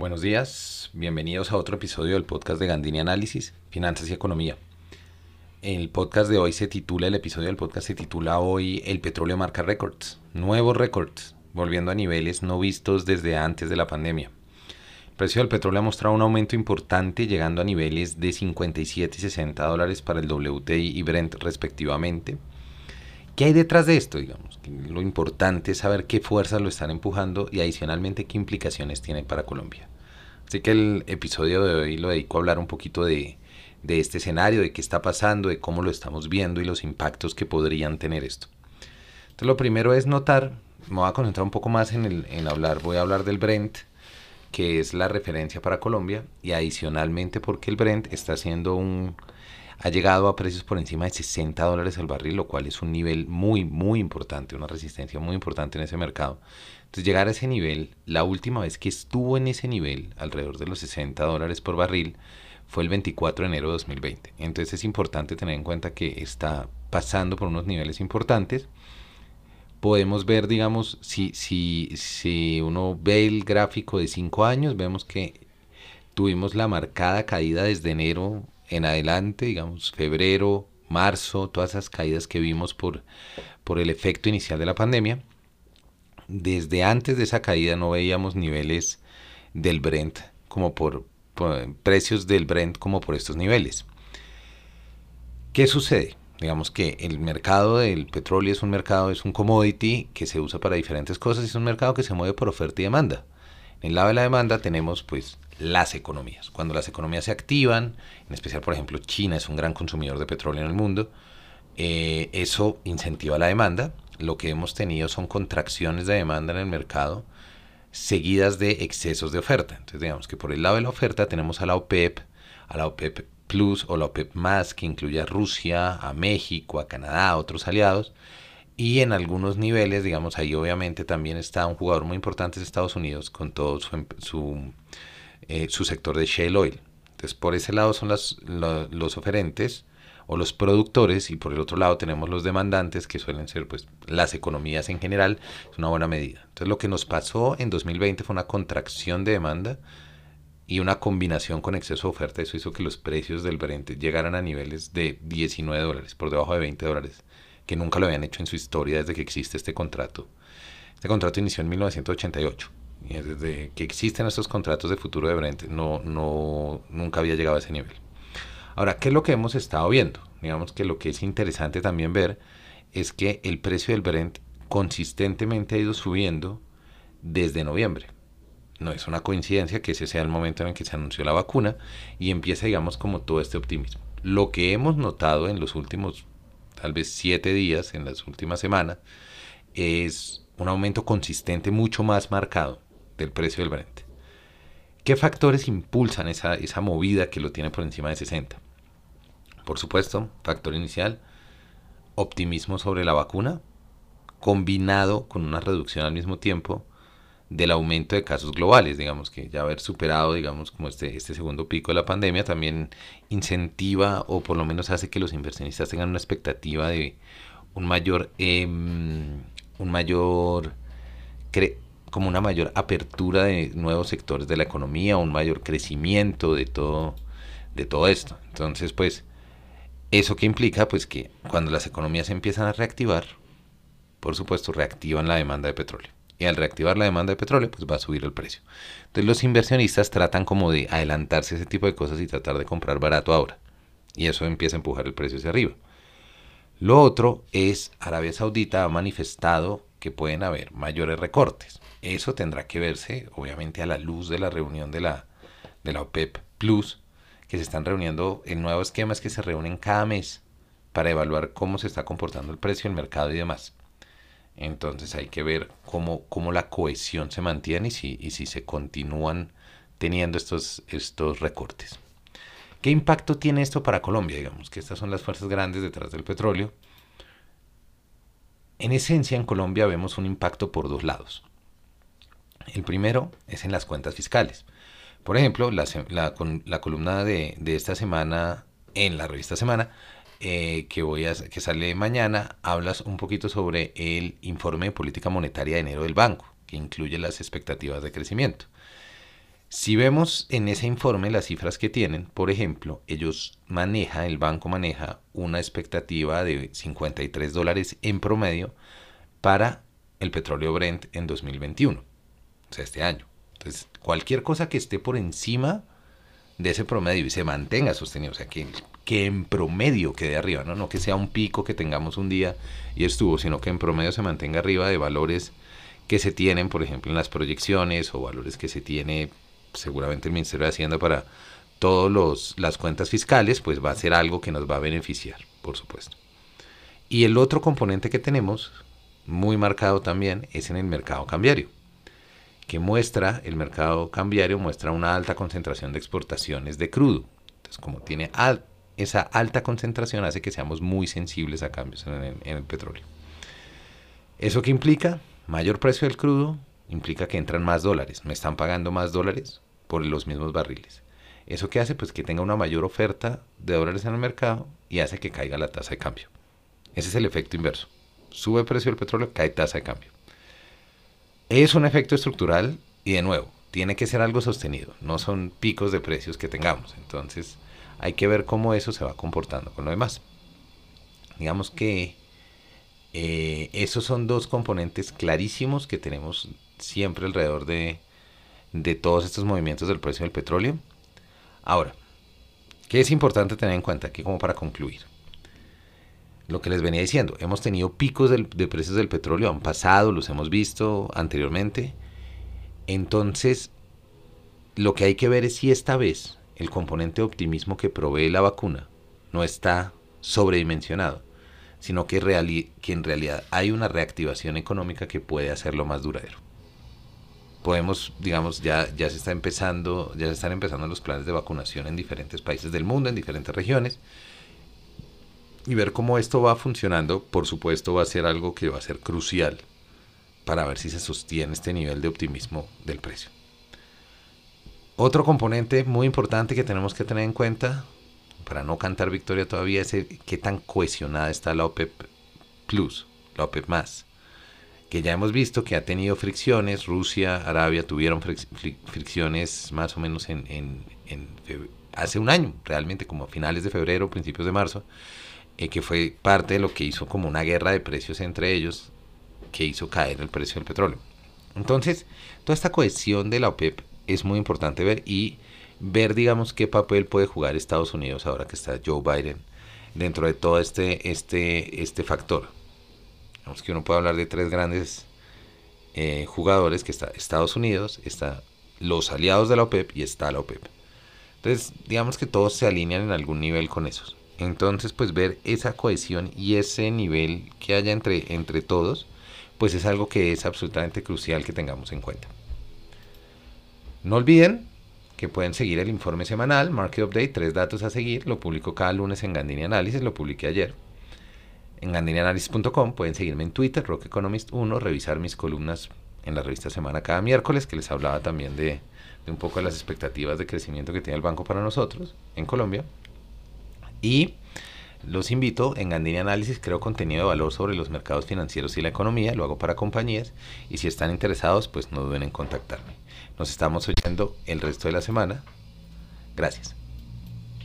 Buenos días, bienvenidos a otro episodio del podcast de Gandini Análisis, Finanzas y Economía. El podcast de hoy se titula, el episodio del podcast se titula hoy El petróleo marca récords, nuevos récords, volviendo a niveles no vistos desde antes de la pandemia. El precio del petróleo ha mostrado un aumento importante, llegando a niveles de 57 y 60 dólares para el WTI y Brent respectivamente. ¿Qué hay detrás de esto? Digamos, lo importante es saber qué fuerzas lo están empujando y adicionalmente qué implicaciones tiene para Colombia. Así que el episodio de hoy lo dedico a hablar un poquito de, este escenario, de qué está pasando, de cómo lo estamos viendo y los impactos que podrían tener esto. Entonces lo primero es notar, me voy a concentrar un poco más en, el, en hablar, voy a hablar del Brent, que es la referencia para Colombia, y adicionalmente porque el Brent está haciendo un, ha llegado a precios por encima de 60 dólares el barril, lo cual es un nivel muy, muy importante, una resistencia muy importante en ese mercado. Entonces llegar a ese nivel, la última vez que estuvo en ese nivel, alrededor de los 60 dólares por barril, fue el 24 de enero de 2020. Entonces es importante tener en cuenta que está pasando por unos niveles importantes. Podemos ver, digamos, si, si, si uno ve el gráfico de 5 años, vemos que tuvimos la marcada caída desde enero en adelante, digamos, febrero, marzo, todas esas caídas que vimos por, por el efecto inicial de la pandemia. Desde antes de esa caída no veíamos niveles del Brent como por, precios del Brent como por estos niveles. ¿Qué sucede? Digamos que el mercado del petróleo es un mercado, es un commodity que se usa para diferentes cosas es un mercado que se mueve por oferta y demanda. En el lado de la demanda tenemos pues las economías. Cuando las economías se activan, en especial por ejemplo China es un gran consumidor de petróleo en el mundo, eh, eso incentiva la demanda. Lo que hemos tenido son contracciones de demanda en el mercado seguidas de excesos de oferta. Entonces digamos que por el lado de la oferta tenemos a la OPEP, a la OPEP Plus o la OPEP más, que incluye a Rusia, a México, a Canadá, a otros aliados, y en algunos niveles, digamos, ahí obviamente también está un jugador muy importante de Estados Unidos con todo su, em, su, eh, su sector de shale oil. Entonces, por ese lado son los oferentes o los productores y por el otro lado tenemos los demandantes que suelen ser pues las economías en general, es una buena medida. Entonces, lo que nos pasó en 2020 fue una contracción de demanda y una combinación con exceso de oferta, eso hizo que los precios del Brent llegaran a niveles de 19 dólares, por debajo de 20 dólares que nunca lo habían hecho en su historia desde que existe este contrato. Este contrato inició en 1988 y desde que existen estos contratos de futuro de Brent no, no, nunca había llegado a ese nivel. Ahora, ¿qué es lo que hemos estado viendo? Digamos que lo que es interesante también ver es que el precio del Brent consistentemente ha ido subiendo desde noviembre. No es una coincidencia que ese sea el momento en el que se anunció la vacuna y empieza, digamos, como todo este optimismo. Lo que hemos notado en los últimos tal vez siete días en las últimas semanas, es un aumento consistente mucho más marcado del precio del Brent. ¿Qué factores impulsan esa, esa movida que lo tiene por encima de 60? Por supuesto, factor inicial, optimismo sobre la vacuna, combinado con una reducción al mismo tiempo del aumento de casos globales, digamos que ya haber superado, digamos, como este, este segundo pico de la pandemia también incentiva o por lo menos hace que los inversionistas tengan una expectativa de un mayor, em, un mayor, como una mayor apertura de nuevos sectores de la economía, un mayor crecimiento de todo, de todo esto. Entonces, pues, eso que implica, pues, que cuando las economías empiezan a reactivar, por supuesto, reactivan la demanda de petróleo y al reactivar la demanda de petróleo, pues va a subir el precio. Entonces los inversionistas tratan como de adelantarse a ese tipo de cosas y tratar de comprar barato ahora. Y eso empieza a empujar el precio hacia arriba. Lo otro es Arabia Saudita ha manifestado que pueden haber mayores recortes. Eso tendrá que verse, obviamente, a la luz de la reunión de la, de la OPEP Plus, que se están reuniendo en nuevos esquemas que se reúnen cada mes para evaluar cómo se está comportando el precio, el mercado y demás. Entonces hay que ver cómo, cómo la cohesión se mantiene y si, y si se continúan teniendo estos, estos recortes. ¿Qué impacto tiene esto para Colombia? Digamos que estas son las fuerzas grandes detrás del petróleo. En esencia, en Colombia vemos un impacto por dos lados. El primero es en las cuentas fiscales. Por ejemplo, la, columna de, esta semana en la revista Semana eh, que, voy a, que sale mañana, hablas un poquito sobre el informe de política monetaria de enero del banco, que incluye las expectativas de crecimiento. Si vemos en ese informe las cifras que tienen, por ejemplo, ellos maneja, el banco maneja una expectativa de 53 dólares en promedio para el petróleo Brent en 2021, o sea, este año. Entonces, cualquier cosa que esté por encima de ese promedio y se mantenga sostenido, o sea, que, que en promedio quede arriba, ¿no? no que sea un pico que tengamos un día y estuvo, sino que en promedio se mantenga arriba de valores que se tienen, por ejemplo, en las proyecciones o valores que se tiene seguramente el Ministerio de Hacienda para todas las cuentas fiscales, pues va a ser algo que nos va a beneficiar, por supuesto. Y el otro componente que tenemos, muy marcado también, es en el mercado cambiario que muestra, el mercado cambiario muestra una alta concentración de exportaciones de crudo. Entonces, como tiene esa alta concentración, hace que seamos muy sensibles a cambios en el, en el petróleo. ¿Eso qué implica? Mayor precio del crudo implica que entran más dólares. Me están pagando más dólares por los mismos barriles. ¿Eso qué hace? Pues que tenga una mayor oferta de dólares en el mercado y hace que caiga la tasa de cambio. Ese es el efecto inverso. Sube el precio del petróleo, cae tasa de cambio. Es un efecto estructural y de nuevo, tiene que ser algo sostenido, no son picos de precios que tengamos. Entonces hay que ver cómo eso se va comportando con lo demás. Digamos que eh, esos son dos componentes clarísimos que tenemos siempre alrededor de, de todos estos movimientos del precio del petróleo. Ahora, ¿qué es importante tener en cuenta aquí como para concluir? Lo que les venía diciendo, hemos tenido picos de precios del petróleo, han pasado, los hemos visto anteriormente. Entonces, lo que hay que ver es si esta vez el componente de optimismo que provee la vacuna no está sobredimensionado, sino que, que en realidad hay una reactivación económica que puede hacerlo más duradero. Podemos, digamos, ya, ya se está empezando, ya se están empezando los planes de vacunación en diferentes países del mundo, en diferentes regiones y ver cómo esto va funcionando, por supuesto, va a ser algo que va a ser crucial para ver si se sostiene este nivel de optimismo del precio. Otro componente muy importante que tenemos que tener en cuenta, para no cantar victoria todavía, es qué tan cohesionada está la OPEP Plus, la OPEP más, que ya hemos visto que ha tenido fricciones, Rusia, Arabia tuvieron fricciones más o menos en, en hace un año, realmente como a finales de febrero, principios de marzo, eh, que fue parte de lo que hizo como una guerra de precios entre ellos, que hizo caer el precio del petróleo. Entonces, toda esta cohesión de la OPEP es muy importante ver y ver, digamos, qué papel puede jugar Estados Unidos ahora que está Joe Biden dentro de todo este, este, este factor. Digamos que uno puede hablar de tres grandes eh, jugadores, que está Estados Unidos, está los aliados de la OPEP y está la OPEP. Entonces, digamos que todos se alinean en algún nivel con esos. Entonces, pues ver esa cohesión y ese nivel que haya entre, entre todos, pues es algo que es absolutamente crucial que tengamos en cuenta. No olviden que pueden seguir el informe semanal, Market Update, tres datos a seguir, lo publico cada lunes en Gandini Análisis, lo publiqué ayer. En gandinianalysis.com pueden seguirme en Twitter, Rock Economist 1, revisar mis columnas en la revista Semana cada miércoles, que les hablaba también de, de un poco de las expectativas de crecimiento que tiene el banco para nosotros en Colombia. Y los invito, en Gandini Análisis creo contenido de valor sobre los mercados financieros y la economía, lo hago para compañías y si están interesados pues no duden en contactarme. Nos estamos oyendo el resto de la semana. Gracias.